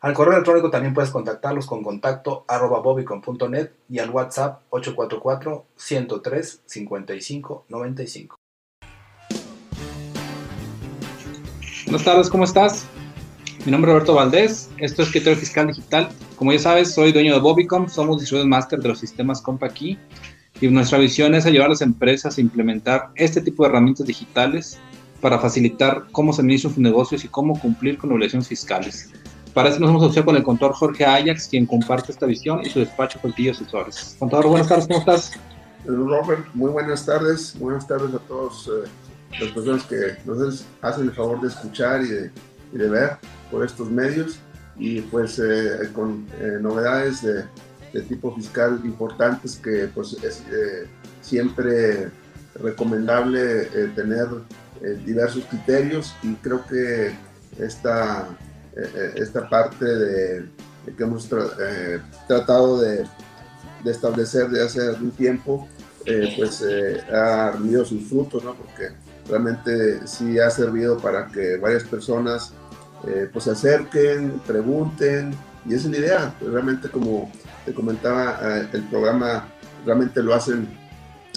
Al correo electrónico también puedes contactarlos con contacto arroba bobicon.net y al WhatsApp 844-103-5595. Buenas tardes, ¿cómo estás? Mi nombre es Roberto Valdés, esto es Criterio Fiscal Digital. Como ya sabes, soy dueño de Bobicom, somos distribuidores máster de los sistemas CompaKey y nuestra visión es ayudar a las empresas a implementar este tipo de herramientas digitales para facilitar cómo se administran sus negocios y cómo cumplir con obligaciones fiscales. Para eso nos hemos asociado con el contador Jorge Ajax, quien comparte esta visión y su despacho Portillo Asesores. Contador, buenas tardes, ¿cómo estás? Robert, muy buenas tardes. Buenas tardes a todos eh, las personas que nos hacen el favor de escuchar y de, y de ver por estos medios y pues eh, con eh, novedades de, de, tipo fiscal importantes que pues es eh, siempre recomendable tener diversos criterios y creo que esta eh, eh, esta parte de, que hemos eh, tratado de, establecer de hace algún tiempo, pues ha rendido sus frutos, ¿no? porque realmente sí ha servido para que varias personas pues se acerquen, pregunten, y esa es la idea, pues, realmente como te comentaba, el programa realmente lo hacen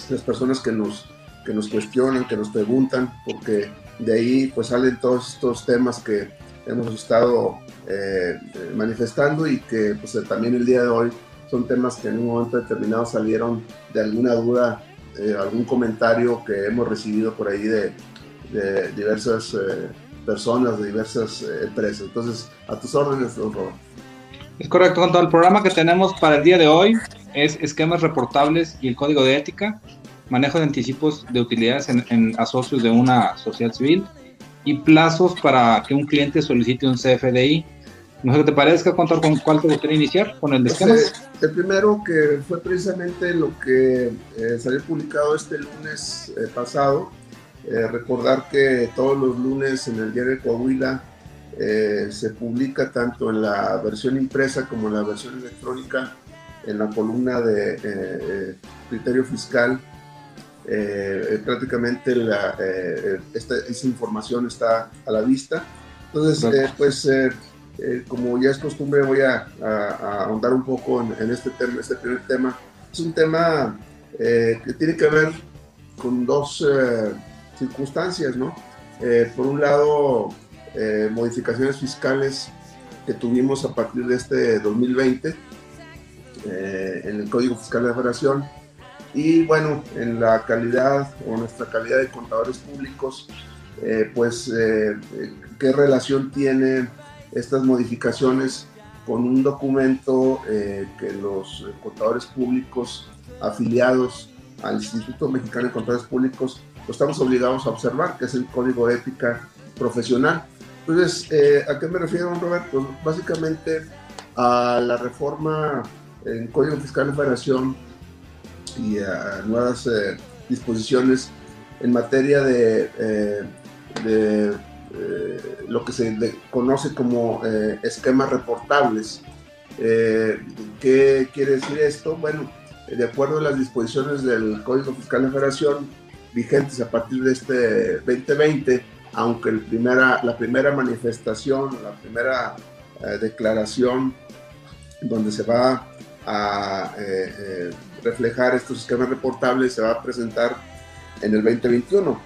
las personas que nos, que nos cuestionan, que nos preguntan, porque de ahí pues salen todos estos temas que hemos estado eh, manifestando y que pues, también el día de hoy son temas que en un momento determinado salieron de alguna duda, eh, algún comentario que hemos recibido por ahí de, diversas eh, personas, de diversas empresas. Entonces, a tus órdenes, don. Es correcto, todo el programa que tenemos para el día de hoy es esquemas reportables y el código de ética, manejo de anticipos de utilidades en, en asocios de una sociedad civil, y plazos para que un cliente solicite un CFDI. No sé qué te parezca, contar con cuál te gustaría iniciar, con el de esquemas. el primero que fue precisamente lo que eh, salió publicado este lunes eh, pasado. Eh, recordar que todos los lunes en el diario de Coahuila se publica tanto en la versión impresa como en la versión electrónica en la columna de criterio fiscal eh, prácticamente la, eh, esta, esa información está a la vista. Entonces, eh, pues como ya es costumbre, voy a, ahondar un poco en, este, tema, este primer tema. Es un tema que tiene que ver con dos circunstancias, ¿no? por un lado, modificaciones fiscales que tuvimos a partir de este 2020 en el Código Fiscal de la Federación y bueno, en la calidad o nuestra calidad de contadores públicos, eh, pues eh, qué relación tiene estas modificaciones con un documento eh, que los contadores públicos afiliados al Instituto Mexicano de Contadores Públicos pues estamos obligados a observar, que es el Código de Ética Profesional. Entonces, ¿a qué me refiero, Roberto? Pues básicamente a la reforma en Código Fiscal de Federación y a nuevas eh, disposiciones en materia de, eh, eh, lo que se conoce como esquemas reportables. ¿Qué quiere decir esto? Bueno, de acuerdo a las disposiciones del Código Fiscal de Federación vigentes a partir de este 2020, aunque la primera manifestación, la primera declaración donde se va a reflejar estos esquemas reportables se va a presentar en el 2021,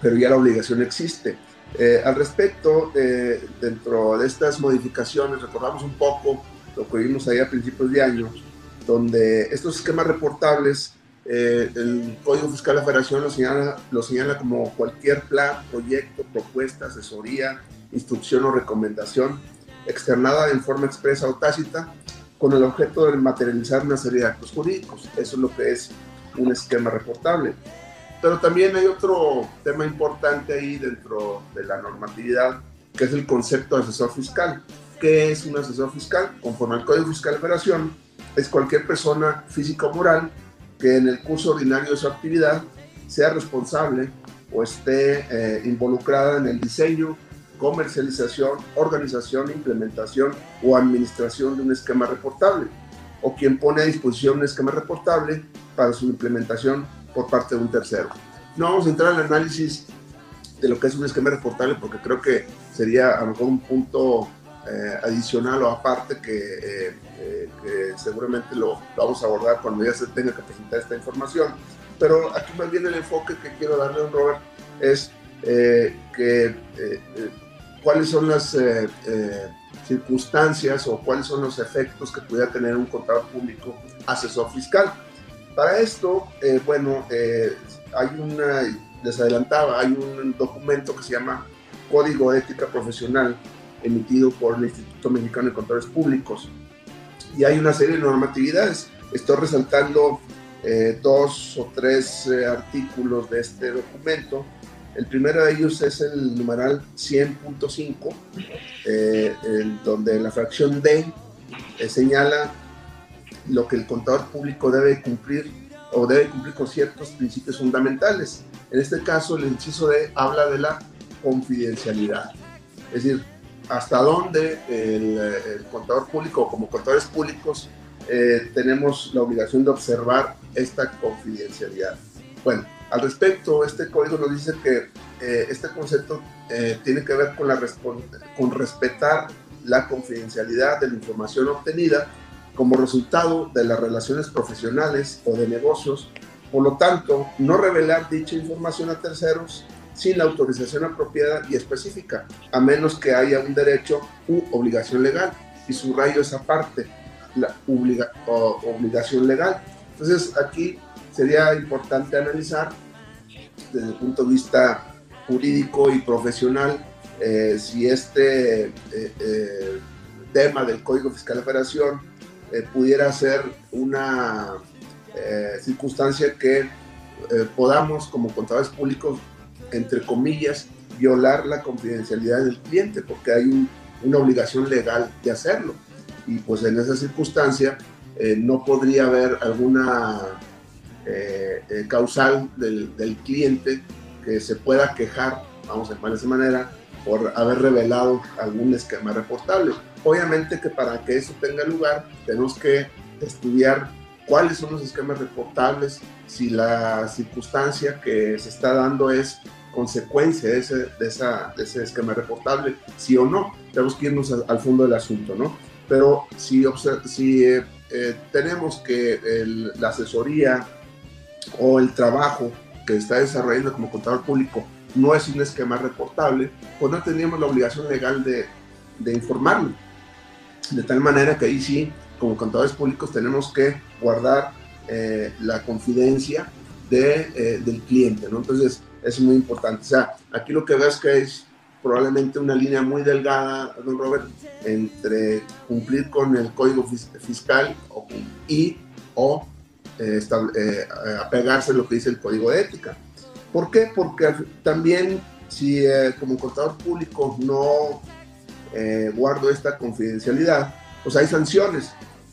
pero ya la obligación existe. Eh, al respecto, eh, dentro de estas modificaciones, recordamos un poco lo que vimos ahí a principios de año, donde estos esquemas reportables, eh, el Código Fiscal de la Federación lo señala, lo señala como cualquier plan, proyecto, propuesta, asesoría, instrucción o recomendación externada en forma expresa o tácita con el objeto de materializar una serie de actos jurídicos. Eso es lo que es un esquema reportable. Pero también hay otro tema importante ahí dentro de la normatividad, que es el concepto de asesor fiscal. ¿Qué es un asesor fiscal? Conforme al Código Fiscal de Operación, es cualquier persona física o moral que en el curso ordinario de su actividad sea responsable o esté eh, involucrada en el diseño, comercialización, organización, implementación o administración de un esquema reportable, o quien pone a disposición un esquema reportable para su implementación por parte de un tercero. No vamos a entrar al análisis de lo que es un esquema reportable porque creo que sería a lo mejor un punto eh, adicional o aparte que, eh, eh, que seguramente lo, lo, vamos a abordar cuando ya se tenga que presentar esta información. Pero aquí más bien el enfoque que quiero darle a Robert es que cuáles son las circunstancias o cuáles son los efectos que pudiera tener un contador público asesor fiscal. Para esto, bueno, hay una, les adelantaba, hay un documento que se llama Código de Ética Profesional emitido por el Instituto Mexicano de Contadores Públicos. Y hay una serie de normatividades. Estoy resaltando eh, dos o tres eh, artículos de este documento. El primero de ellos es el numeral 100.5, eh, donde la fracción D señala lo que el contador público debe cumplir o debe cumplir con ciertos principios fundamentales. En este caso, el inciso D habla de la confidencialidad. Es decir, hasta dónde el, contador público como contadores públicos eh, tenemos la obligación de observar esta confidencialidad. Bueno, al respecto, este código nos dice que eh, este concepto eh, tiene que ver con, respetar la confidencialidad de la información obtenida como resultado de las relaciones profesionales o de negocios. Por lo tanto, no revelar dicha información a terceros sin la autorización apropiada y específica, a menos que haya un derecho u obligación legal. Y subrayo esa parte, la obligación legal. Entonces aquí sería importante analizar desde el punto de vista jurídico y profesional eh, si este eh, eh, tema del Código Fiscal de Operación pudiera ser una circunstancia que podamos como contadores públicos entre comillas, violar la confidencialidad del cliente, porque hay una obligación legal de hacerlo. Y pues en esa circunstancia no podría haber alguna eh, eh, causal del, cliente que se pueda quejar, vamos a llamar de esa manera, por haber revelado algún esquema reportable. Obviamente que para que eso tenga lugar tenemos que estudiar cuáles son los esquemas reportables, si la circunstancia que se está dando es consecuencia de ese, de, esa, de ese esquema reportable, sí o no. Tenemos que irnos al, fondo del asunto, ¿no? Pero si, si eh, tenemos que la asesoría o el trabajo que está desarrollando como contador público no es un esquema reportable, pues no tendríamos la obligación legal de, de informarlo. De tal manera que ahí sí, como contadores públicos, tenemos que guardar eh, la confidencia de, del cliente, ¿no? Entonces, es muy importante. O sea, aquí lo que ves que es probablemente una línea muy delgada, don Robert, entre cumplir con el código fiscal y o eh, eh, apegarse a lo que dice el código de ética. ¿Por qué? Porque también si eh, como contador público no guardo esta confidencialidad, pues hay sanciones.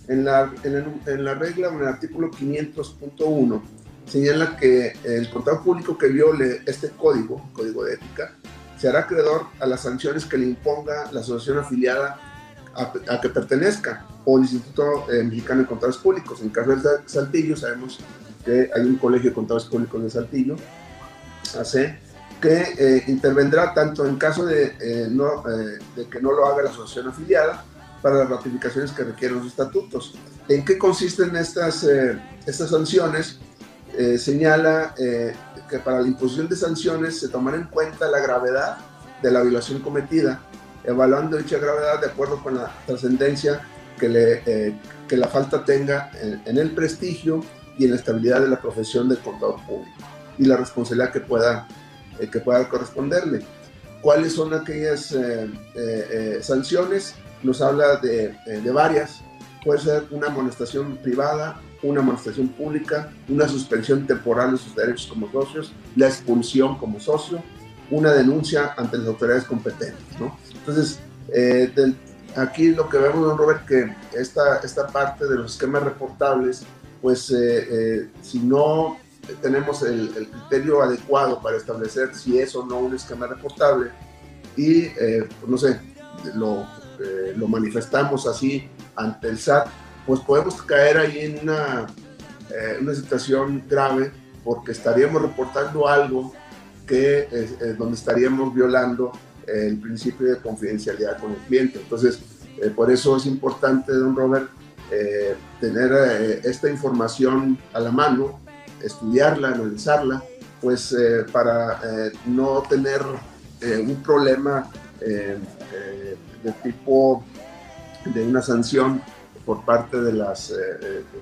En la, en, en la regla, en el artículo 500.1, señala que el contador público que viole este código, código de ética, se hará acreedor a las sanciones que le imponga la asociación afiliada a, que pertenezca o el Instituto eh, Mexicano de Contadores Públicos. En caso de Saltillo, sabemos que hay un colegio de contadores públicos de Saltillo, hace que eh, intervendrá tanto en caso de, eh, no, de que no lo haga la asociación afiliada para las ratificaciones que requieren los estatutos. ¿En qué consisten estas, estas sanciones? Eh, señala eh, que para la imposición de sanciones se tomará en cuenta la gravedad de la violación cometida, evaluando dicha gravedad de acuerdo con la trascendencia que, le, eh, que la falta tenga en, el prestigio y en la estabilidad de la profesión del contador público y la responsabilidad que pueda, que pueda corresponderle. ¿Cuáles son aquellas sanciones? Nos habla de, de varias. Puede ser una amonestación privada, una amonestación pública, una suspensión temporal de sus derechos como socios, la expulsión como socio, una denuncia ante las autoridades competentes. ¿no? Entonces, eh, aquí lo que vemos, don Robert, que esta, esta parte de los esquemas reportables, pues eh, eh, si no tenemos el, criterio adecuado para establecer si es o no un esquema reportable y, pues no sé, lo, lo manifestamos así ante el SAT, pues podemos caer ahí en una, una situación grave porque estaríamos reportando algo que donde estaríamos violando el principio de confidencialidad con el cliente. Entonces, eh, por eso es importante, don Robert, eh, tener eh, esta información a la mano, estudiarla, analizarla, pues para no tener un problema de tipo de una sanción por parte de las,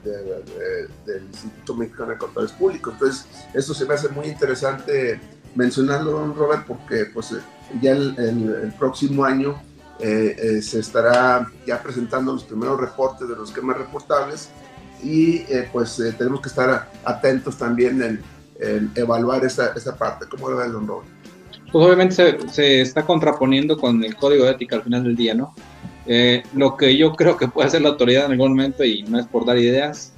del Instituto Mexicano de Contadores Públicos. Entonces, esto se me hace muy interesante mencionarlo, don Robert, porque pues ya el, próximo año eh, eh, se estará ya presentando los primeros reportes de los esquemas reportables y eh, pues tenemos que estar atentos también en, evaluar esa, esa, parte. ¿Cómo lo ve don Robert? Pues obviamente se, se, está contraponiendo con el código de ética al final del día, ¿no? lo que yo creo que puede hacer la autoridad en algún momento, y no es por dar ideas,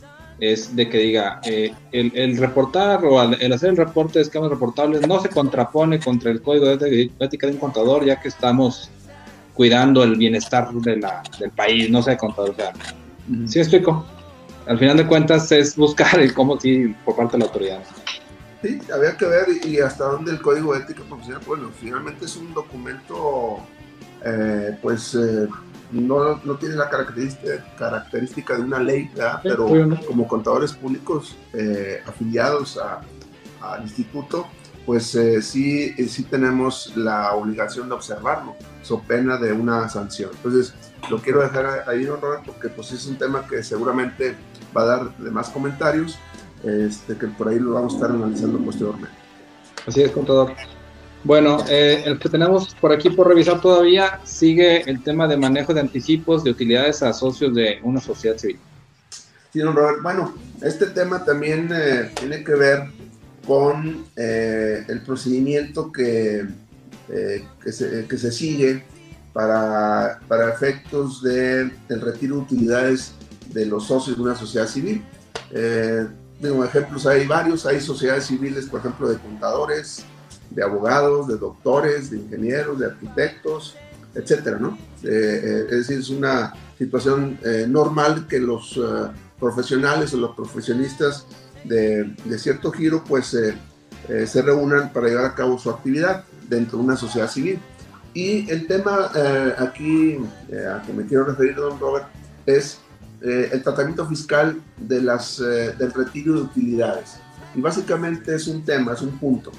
es de que diga, eh, el, reportar o el hacer el reporte de esquemas reportables no se contrapone contra el código de ética de un contador, ya que estamos cuidando el bienestar de la, del país, no sé, contador. O sea, ¿sí explico? Al final de cuentas es buscar el cómo sí por parte de la autoridad. Sí, había que ver y hasta dónde el código de ética profesional, bueno, finalmente es un documento, eh, pues... Eh, no, no tiene la característica, característica de una ley, pero como contadores públicos eh, afiliados al instituto, pues eh, sí, eh, sí tenemos la obligación de observarlo, so pena de una sanción. Entonces, lo quiero dejar ahí, Robert, porque pues es un tema que seguramente va a dar de más comentarios, este, que por ahí lo vamos a estar analizando posteriormente. Así es, contador. Bueno, eh, el que tenemos por aquí por revisar todavía sigue el tema de manejo de anticipos de utilidades a socios de una sociedad civil. Sí, don Robert. Bueno, este tema también eh, tiene que ver con eh, el procedimiento que, que se, que, se, sigue para, para efectos de, del retiro de utilidades de los socios de una sociedad civil. digo, ejemplos hay varios, hay sociedades civiles, por ejemplo, de contadores, de abogados, de doctores, de ingenieros, de arquitectos, etcétera, ¿no? Eh, eh, es decir, es una situación eh, normal que los profesionales o los profesionistas de, cierto giro, pues se reúnan para llevar a cabo su actividad dentro de una sociedad civil. Y el tema aquí a que me quiero referir, don Robert, es el tratamiento fiscal de las, del retiro de utilidades. Y básicamente es un tema, es un punto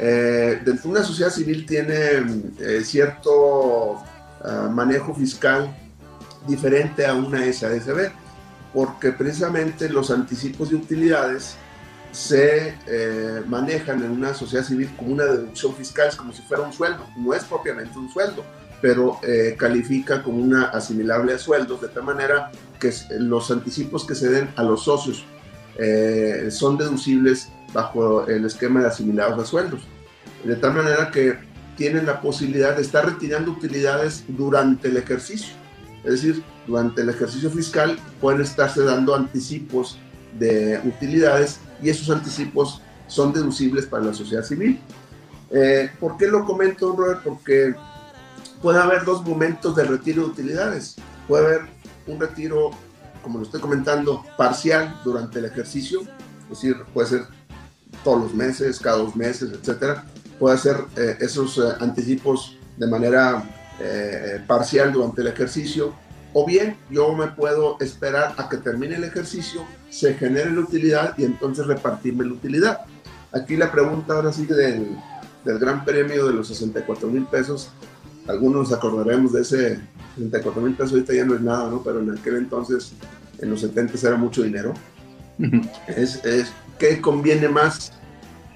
eh, una sociedad civil tiene eh, cierto ah, manejo fiscal diferente a una SADCB, porque precisamente los anticipos de utilidades se eh, manejan en una sociedad civil como una deducción fiscal, como si fuera un sueldo. No es propiamente un sueldo, pero califica como una asimilable a sueldos, de tal manera que los anticipos que se den a los socios son deducibles bajo el esquema de asimilados a sueldos. De tal manera que tienen la posibilidad de estar retirando utilidades durante el ejercicio. Es decir, durante el ejercicio fiscal pueden estarse dando anticipos de utilidades y esos anticipos son deducibles para la sociedad civil. Eh, ¿Por qué lo comento, Robert? Porque puede haber dos momentos de retiro de utilidades. Puede haber un retiro, como lo estoy comentando, parcial durante el ejercicio, es decir, puede ser todos los meses, cada dos meses, etcétera. Puede hacer eh, esos eh, anticipos de manera eh, parcial durante el ejercicio, o bien yo me puedo esperar a que termine el ejercicio, se genere la utilidad y entonces repartirme la utilidad. Aquí la pregunta ahora sí del, del gran premio de los 64 mil pesos, algunos nos acordaremos de ese 64 mil pesos, ahorita ya no es nada, ¿no? Pero en aquel entonces, en los 70 era mucho dinero. es, es, ¿Qué conviene más?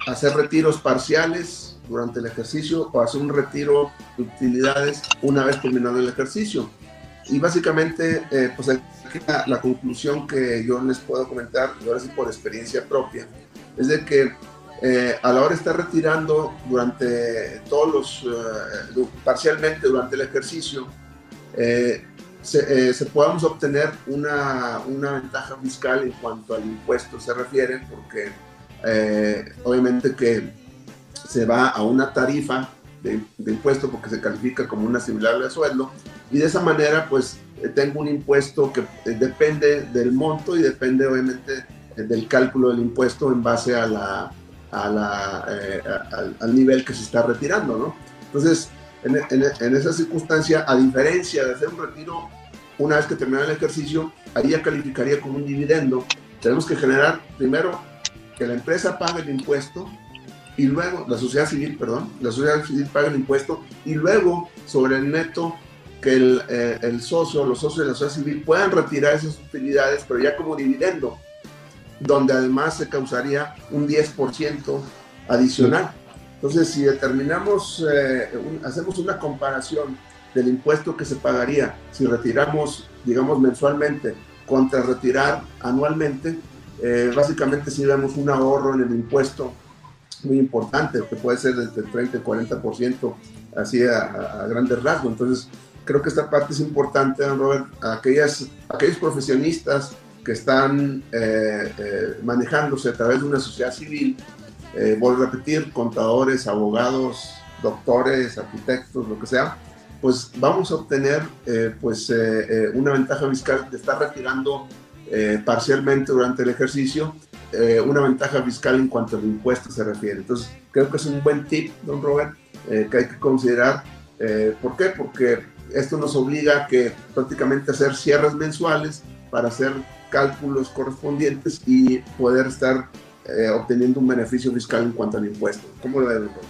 ¿Hacer retiros parciales durante el ejercicio o hacer un retiro de utilidades una vez terminado el ejercicio? Y básicamente, eh, pues la, la, conclusión que yo les puedo comentar, y ahora sí por experiencia propia, es de que eh, a la hora de estar retirando durante todos los, eh, parcialmente durante el ejercicio, eh, se, se, podamos obtener una, una, ventaja fiscal en cuanto al impuesto se refiere, porque obviamente que se va a una tarifa de, impuesto porque se califica como una asimilable a sueldo y de esa manera pues eh, tengo un impuesto que eh, depende del monto y depende obviamente eh, del cálculo del impuesto en base a la, a la, al, nivel que se está retirando, ¿no? Entonces, en, en, esa circunstancia, a diferencia de hacer un retiro una vez que termina el ejercicio, ahí ya calificaría como un dividendo. Tenemos que generar primero que la empresa pague el impuesto y luego, la sociedad civil, perdón, la sociedad civil paga el impuesto y luego sobre el neto que el, eh, el socio, los socios de la sociedad civil puedan retirar esas utilidades, pero ya como dividendo, donde además se causaría un 10% adicional. Entonces, si determinamos, eh, hacemos una comparación del impuesto que se pagaría si retiramos, digamos, mensualmente contra retirar anualmente, eh, básicamente si vemos un ahorro en el impuesto muy importante, que puede ser el 30 y 40%, así a, grandes rasgos. Entonces, creo que esta parte es importante, Robert, a aquellas, aquellos profesionistas que están eh, eh, manejándose a través de una sociedad civil, eh, vuelvo a repetir, contadores, abogados, doctores, arquitectos, lo que sea, pues vamos a obtener pues, una ventaja fiscal de estar retirando parcialmente durante el ejercicio eh, una ventaja fiscal en cuanto al impuesto se refiere. Entonces, creo que es un buen tip, don Robert, eh, que hay que considerar. Eh, ¿Por qué? Porque esto nos obliga a que prácticamente hacer cierres mensuales para hacer cálculos correspondientes y poder estar obteniendo un beneficio fiscal en cuanto al impuesto. ¿Cómo lo ve, don Robert?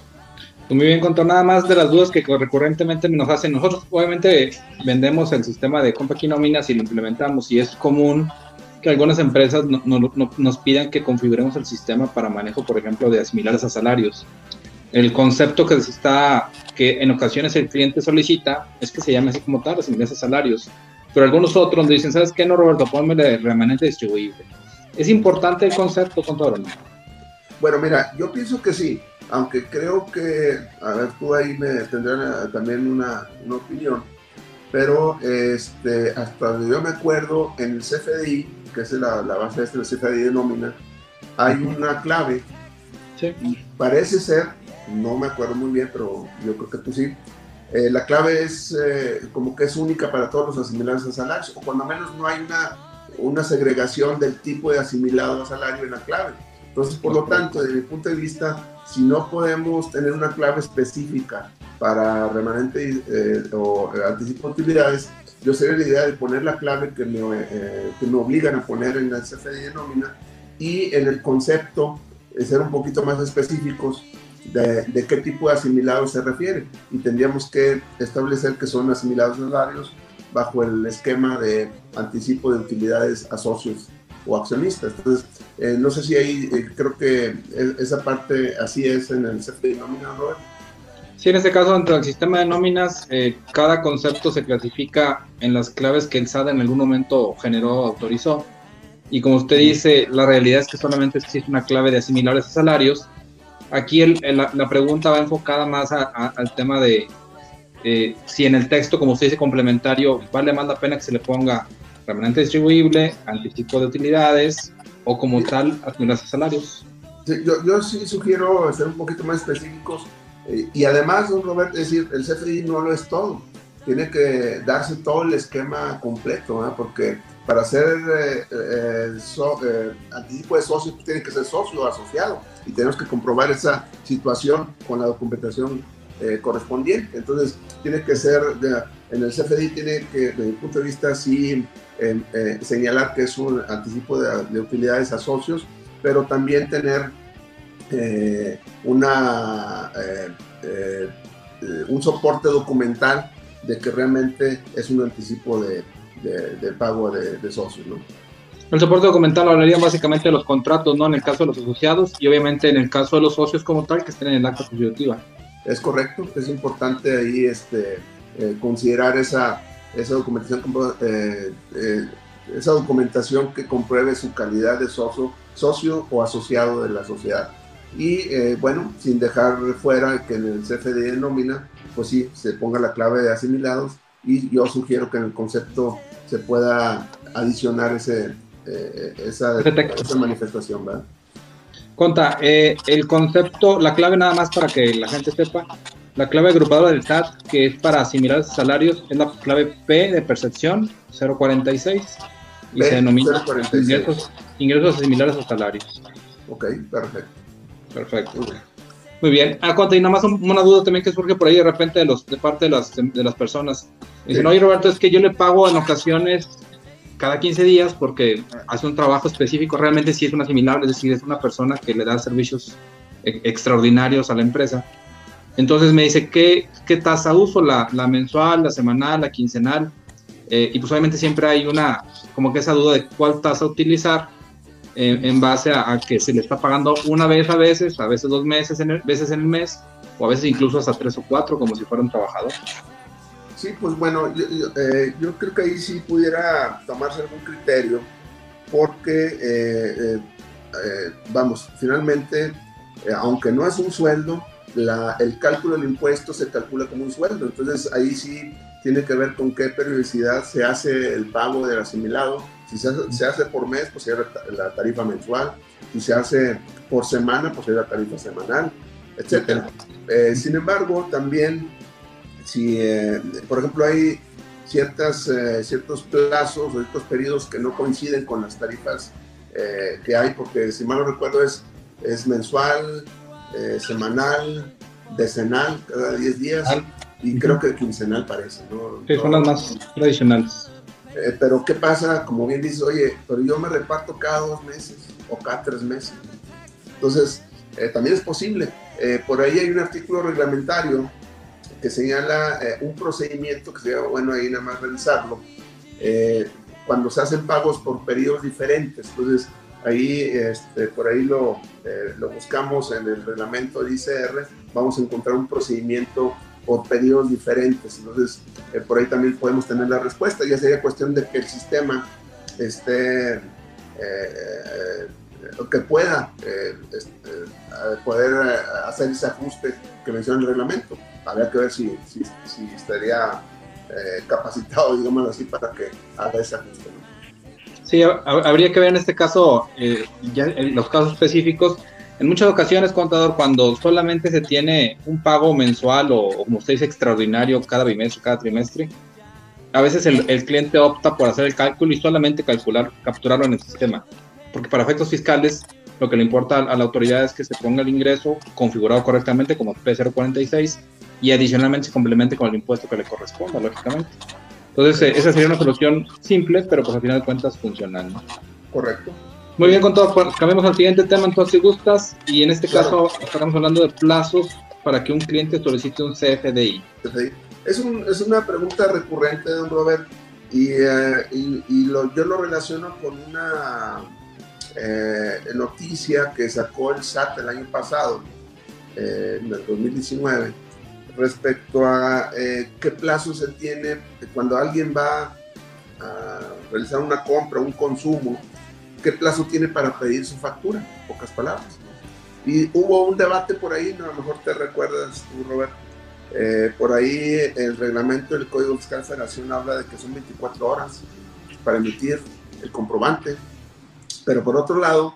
Pues muy bien, contó nada más de las dudas que recurrentemente nos hacen. Nosotros obviamente vendemos el sistema de compra aquí nóminas y lo implementamos y es común que algunas empresas nos pidan que configuremos el sistema para manejo, por ejemplo, de asimilares a salarios. El concepto que se está, que en ocasiones el cliente solicita, es que se llame así como tal, asimilares a salarios. Pero algunos otros dicen, ¿sabes qué? No, Roberto, ponme de remanente distribuible. ¿Es importante el concepto, contador? No? Bueno, mira, yo pienso que sí, aunque creo que, a ver, tú ahí me tendrás también una, una opinión, pero este, hasta donde yo me acuerdo, en el CFDI que es la, la base de esta cifra de nómina, hay una clave. Y parece ser, no me acuerdo muy bien, pero yo creo que tú sí. Eh, la clave es eh, como que es única para todos los asimilados a salarios, o cuando menos no hay una, una segregación del tipo de asimilado a salario en la clave. Entonces, por lo tanto, desde mi punto de vista, si no podemos tener una clave específica para remanente eh, o anticipo de utilidades, yo sería la idea de poner la clave que me, eh, que me obligan a poner en la CFDI de nómina y en el concepto de ser un poquito más específicos de, de, qué tipo de asimilados se refiere. Y tendríamos que establecer que son asimilados salarios bajo el esquema de anticipo de utilidades a socios o accionistas. Entonces, eh, no sé si ahí eh, creo que esa parte así es en el CFDI nómina, Robert. Sí, en este caso, dentro del sistema de nóminas, eh, cada concepto se clasifica en las claves que el SAT en algún momento generó, autorizó. Y como usted dice, la realidad es que solamente existe una clave de asimilables a salarios. Aquí el, la, pregunta va enfocada más al tema de eh, si en el texto, como usted dice, complementario, vale más la pena que se le ponga remanente distribuible, anticipo de utilidades o como tal, asimilables a salarios. yo, yo sí sugiero ser un poquito más específicos y además, don Robert, es decir, el CFDI no lo es todo. Tiene que darse todo el esquema completo, porque para ser eh, eh, anticipo de socio tiene que ser socio asociado y tenemos que comprobar esa situación con la documentación correspondiente. Entonces, tiene que ser, en el CFDI tiene que, desde mi punto de vista, sí señalar que es un anticipo de, de utilidades a socios, pero también tener eh, una, eh, eh, un soporte documental de que realmente es un anticipo de, de, pago de, socios. ¿no? El soporte documental hablaría básicamente de los contratos, ¿no? En el caso de los asociados y obviamente en el caso de los socios como tal que estén en el acta constitutiva. Es correcto, es importante ahí este, considerar esa, esa documentación, esa documentación que compruebe su calidad de socio, socio o asociado de la sociedad. Y eh, bueno, sin dejar fuera que en el CFD de nómina, pues sí, se ponga la clave de asimilados y yo sugiero que en el concepto se pueda adicionar ese, eh, esa, esa, manifestación, ¿verdad? Conta, eh, el concepto, la clave nada más para que la gente sepa, la clave agrupadora del SAT, que es para asimilar salarios, es la clave P de percepción, 046, y se denomina ingresos, ingresos asimilares a salarios. Ok, perfecto. Perfecto. Muy bien. Ah, Conta, y nada más una duda también que surge por ahí de repente de, los, de parte de las, de las personas. Dicen, oye Roberto, es que yo le pago en ocasiones cada 15 días porque hace un trabajo específico, realmente sí es un asimilable, es decir, es una persona que le da servicios e, extraordinarios a la empresa. Entonces me dice, ¿qué, qué tasa uso? La, la, mensual, la semanal, la quincenal? Eh, y pues obviamente siempre hay una, como que esa duda de cuál tasa utilizar en, base a, que se le está pagando una vez a veces, a veces dos meses en el, veces en el mes, o a veces incluso hasta tres o cuatro, como si fuera un trabajador. Sí, pues bueno, yo, eh, creo que ahí sí pudiera tomarse algún criterio, porque, eh, eh, vamos, finalmente, aunque no es un sueldo, la, el cálculo del impuesto se calcula como un sueldo, entonces ahí sí tiene que ver con qué periodicidad se hace el pago del asimilado. Si se hace, se hace por mes, pues sería la tarifa mensual. Si se hace por semana, pues sería la tarifa semanal, etc. sin embargo, también si, eh, por ejemplo, hay ciertas, eh, ciertos plazos o ciertos periodos que no coinciden con las tarifas eh, que hay, porque si mal no recuerdo es, es mensual, semanal, decenal, cada 10 días, y creo que quincenal parece, ¿no? son las más tradicionales. Pero ¿qué pasa? Como bien dices, oye, pero yo me reparto cada dos meses o cada tres meses. Entonces, también es posible. por ahí hay un artículo reglamentario que señala eh, un procedimiento que sería bueno ahí nada más revisarlo, eh, cuando se hacen pagos por periodos diferentes. Entonces, ahí, este, por ahí lo, eh, lo buscamos en el reglamento de ICR, vamos a encontrar un procedimiento por periodos diferentes. Entonces, por ahí también podemos tener la respuesta. Ya sería cuestión de que el sistema esté, que pueda este, poder hacer ese ajuste que menciona el reglamento habría que ver si, si, estaría eh, capacitado, digamos así, para que haga ese ajuste. Sí, habría que ver en este caso, eh, ya en los casos específicos, en muchas ocasiones, contador, cuando solamente se tiene un pago mensual o, como usted dice, extraordinario cada bimestre, cada trimestre, a veces el, el, cliente opta por hacer el cálculo y solamente calcular, capturarlo en el sistema. Porque para efectos fiscales, lo que le importa a la autoridad es que se ponga el ingreso configurado correctamente como P046 y adicionalmente se complemente con el impuesto que le corresponda, lógicamente. Entonces, eh, esa sería una solución simple, pero pues al final de cuentas funcional. ¿no? Correcto. Muy bien, con todo, pues, cambiamos al siguiente tema, entonces, si gustas, y en este caso estamos hablando de plazos para que un cliente solicite un CFDI. Es, un, es una pregunta recurrente, don Robert, y, eh, y, lo, yo lo relaciono con una eh, noticia que sacó el SAT el año pasado, en el 2019 respecto a eh, qué plazo se tiene cuando alguien va a realizar una compra, un consumo, qué plazo tiene para pedir su factura, pocas palabras. Y hubo un debate por ahí, a lo mejor te recuerdas tú, Robert, eh, por ahí el reglamento del Código Fiscal Federación habla de que son 24 horas para emitir el comprobante, pero por otro lado,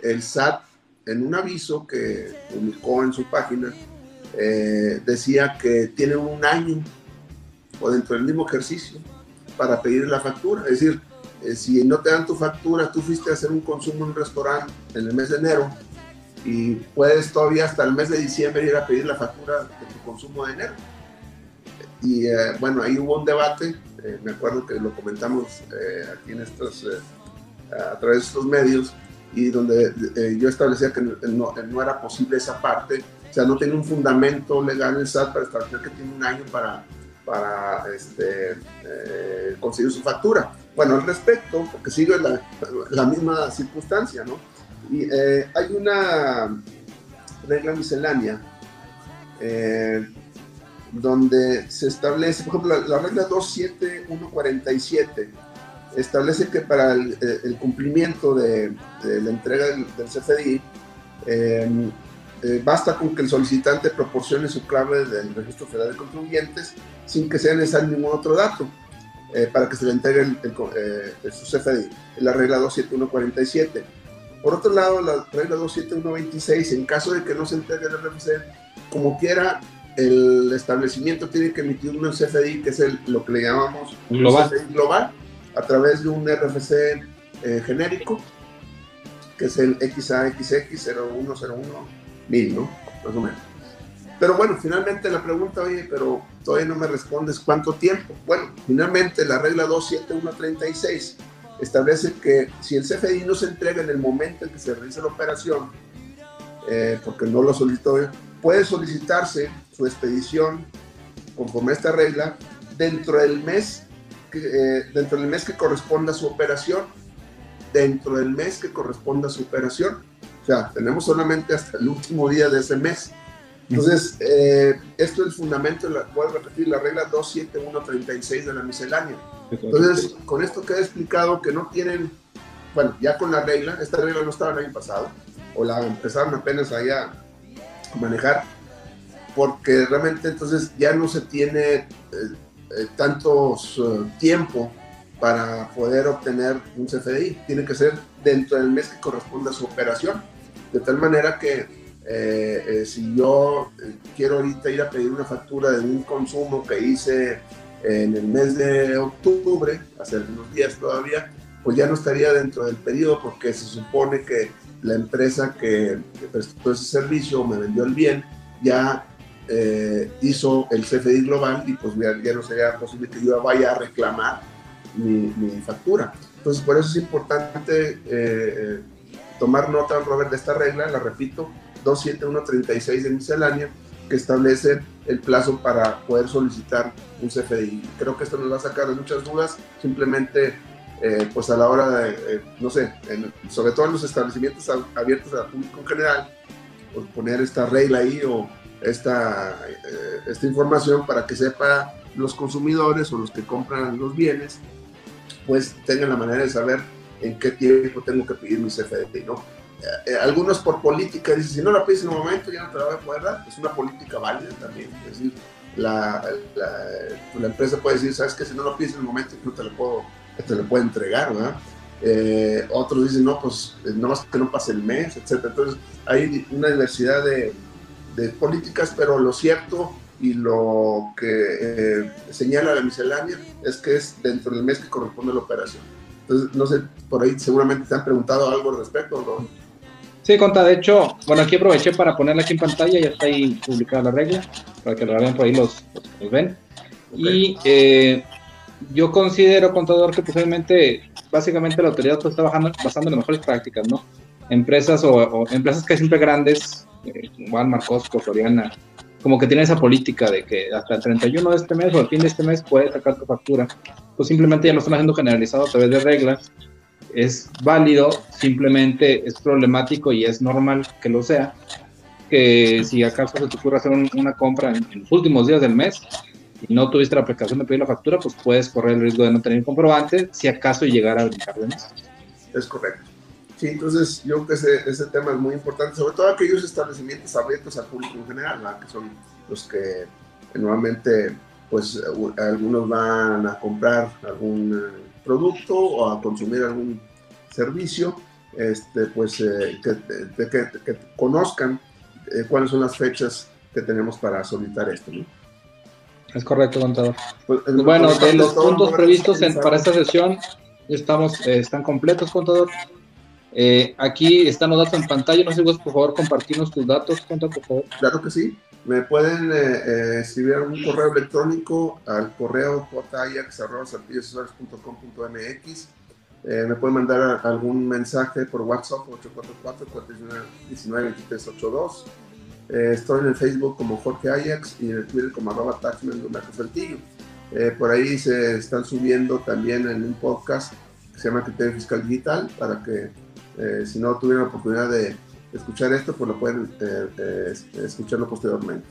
el SAT en un aviso que publicó en su página eh, decía que tiene un año o dentro del mismo ejercicio para pedir la factura. Es decir, eh, si no te dan tu factura, tú fuiste a hacer un consumo en un restaurante en el mes de enero y puedes todavía hasta el mes de diciembre ir a pedir la factura de tu consumo de enero. Y eh, bueno, ahí hubo un debate, me acuerdo que lo comentamos aquí en estos, a través de estos medios, y donde yo establecía que no, era posible esa parte o sea, no tiene un fundamento legal en el SAT para establecer que tiene un año para, para este, eh, conseguir su factura. Bueno, al respecto, porque sigue la, la misma circunstancia, ¿no? Y eh, hay una regla miscelánea eh, donde se establece, por ejemplo, la, regla 27147 establece que para el, cumplimiento de, la entrega del, del CFDI, eh, basta con que el solicitante proporcione su clave del Registro Federal de Contribuyentes, sin que sea necesario ningún otro dato eh, para que se le entregue el, el, su CFDI, la regla 27147. Por otro lado, la regla 27126, en caso de que no se entregue el RFC, como quiera, el establecimiento tiene que emitir un CFDI, que es el, lo que le llamamos global. CFDI global, a través de un RFC eh, genérico, que es el XAXX0101 ¿no? Más o menos. Pero bueno, finalmente la pregunta, oye, pero todavía no me respondes cuánto tiempo. Bueno, finalmente la regla 27136 establece que si el CFDI no se entrega en el momento en que se realiza la operación, eh, porque no lo solicitó, puede solicitarse su expedición conforme a esta regla dentro del mes que, eh, dentro del mes que corresponda a su operación dentro del mes que corresponda a su operación o sea tenemos solamente hasta el último día de ese mes entonces eh, esto es el fundamento voy a repetir la regla 27136 de la miscelánea entonces con esto queda explicado que no tienen bueno ya con la regla esta regla no estaba el año pasado o la empezaron apenas allá a manejar porque realmente entonces ya no se tiene eh, eh, uh, tiempo para poder obtener un CFDI. Tiene que ser dentro del mes que corresponde a su operación. De tal manera que eh, si yo quiero ahorita ir a pedir una factura de un consumo que hice en el mes de octubre, hace algunos días todavía, pues ya no estaría dentro del periodo porque se supone que la empresa que, que prestó ese servicio me vendió el bien ya eh, hizo el CFDI global y pues ya, no sería posible que yo vaya a reclamar mi, factura. Entonces, por eso es importante eh, tomar nota, Robert, de esta regla, la repito, 27136 de miscelánea, que establece el plazo para poder solicitar un CFDI. Creo que esto nos va a sacar de muchas dudas, simplemente eh, pues a la hora de, no sé, sobre todo en los establecimientos abiertos al público en general, pues poner esta regla ahí o esta, eh, esta información para que sepa los consumidores o los que compran los bienes, pues tengan la manera de saber en qué tiempo tengo que pedir mi CFDI, ¿no? Eh, algunos por política dicen, si no la pides en un momento ya no te la voy a poder dar, es una política válida también, es decir, la, la, empresa puede decir, sabes que si no lo pides en un momento no te lo puedo, te lo puedo entregar, ¿verdad? Eh, otros dicen, no, pues no más que no pase el mes, etc. Entonces hay una diversidad de, de políticas, pero lo cierto y lo que eh, señala la miscelánea es que es dentro del mes que corresponde la operación. Entonces, no sé, por ahí seguramente te han preguntado algo al respecto, ¿no? Sí, Conta, de hecho, bueno, aquí aproveché para ponerla aquí en pantalla, ya está ahí publicada la regla, para que la vean por ahí los, los ven. Y eh, yo considero, contador, que posiblemente, básicamente la autoridad pues, está bajando, basando en las mejores prácticas, ¿no? Empresas o, o empresas que siempre grandes eh, Walmart, Costco, Floriana, como que tiene esa política de que hasta el 31 de este mes o al fin de este mes puedes sacar tu factura, pues simplemente ya lo están haciendo generalizado a través de reglas, es válido, simplemente es problemático y es normal que lo sea, que si acaso se te ocurre hacer una compra en, los últimos días del mes y no tuviste la precaución de pedir la factura, pues puedes correr el riesgo de no tener comprobante si acaso llegara a brincar de mes. Es correcto. Sí, entonces yo creo que ese, ese, tema es muy importante, sobre todo aquellos establecimientos abiertos al público en general, que son los que normalmente pues algunos van a comprar algún producto o a consumir algún servicio, este, pues eh, que, que, conozcan eh, cuáles son las fechas que tenemos para solicitar esto. ¿no? Es correcto, contador. Pues, bueno, de los puntos previstos para esta sesión estamos, están completos, contador. Eh, aquí están los datos en pantalla. No sé por favor, compartirnos tus datos, por favor. Claro que sí. Me pueden eh, eh, escribir un correo electrónico al correo jayax.com.mx. Eh, me pueden mandar algún mensaje por WhatsApp 844-419-2382. Eh, estoy en el Facebook como Jorge Ajax y en el Twitter como arroba taxman por ahí se están subiendo también en un podcast que se llama Criterio Fiscal Digital para que eh, si no tuvieron la oportunidad de escuchar esto, pues lo pueden eh, eh, escucharlo posteriormente.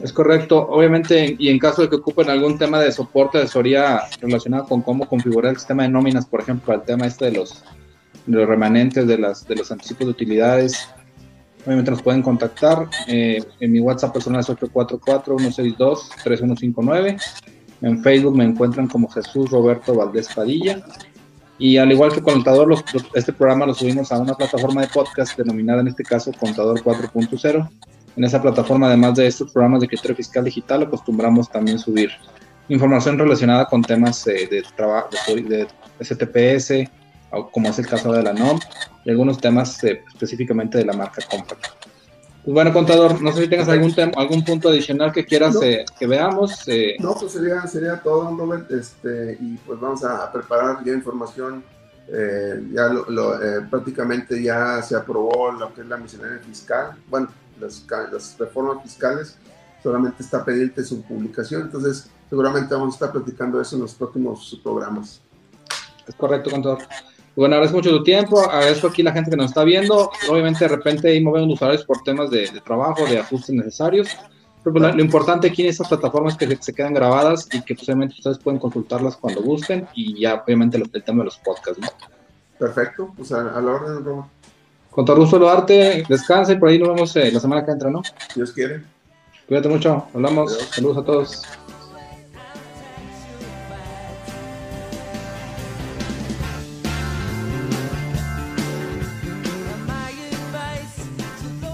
Es correcto, obviamente, y en caso de que ocupen algún tema de soporte, de asesoría relacionado con cómo configurar el sistema de nóminas, por ejemplo, el tema este de los, los remanentes de, las, de los anticipos de utilidades, Obviamente nos pueden contactar. Eh, en mi WhatsApp personal es 844-162-3159. En Facebook me encuentran como Jesús Roberto Valdés Padilla. Y al igual que Contador, este programa lo subimos a una plataforma de podcast denominada en este caso Contador 4.0. En esa plataforma, además de estos programas de criterio fiscal digital, acostumbramos también subir información relacionada con temas eh, de trabajo de, STPS, como es el caso de la NOM, y algunos temas eh, específicamente de la marca Compact. Pues bueno, contador, no sé si tengas algún algún punto adicional que quieras eh, que veamos. No, pues sería, sería todo, Robert, este, y pues vamos a preparar ya información. ya lo, prácticamente ya se aprobó lo que es la miscelánea fiscal, bueno, las, las reformas fiscales, solamente está pendiente su publicación, entonces seguramente vamos a estar platicando eso en los próximos programas. Es correcto, contador. Bueno, agradezco mucho tu tiempo, agradezco aquí a la gente que nos está viendo. Obviamente, de repente ahí movemos usuarios por temas de, trabajo, de ajustes necesarios. Pero pues, lo, importante aquí en estas plataformas es que se, quedan grabadas y que posiblemente ustedes pueden consultarlas cuando gusten y ya, obviamente, el tema de los podcasts. ¿no? Perfecto, pues a, la orden, Robo. Con todo gusto, arte, descansa y por ahí nos vemos eh, la semana que entra, ¿no? Dios quiere. Cuídate mucho, hablamos, saludos a todos.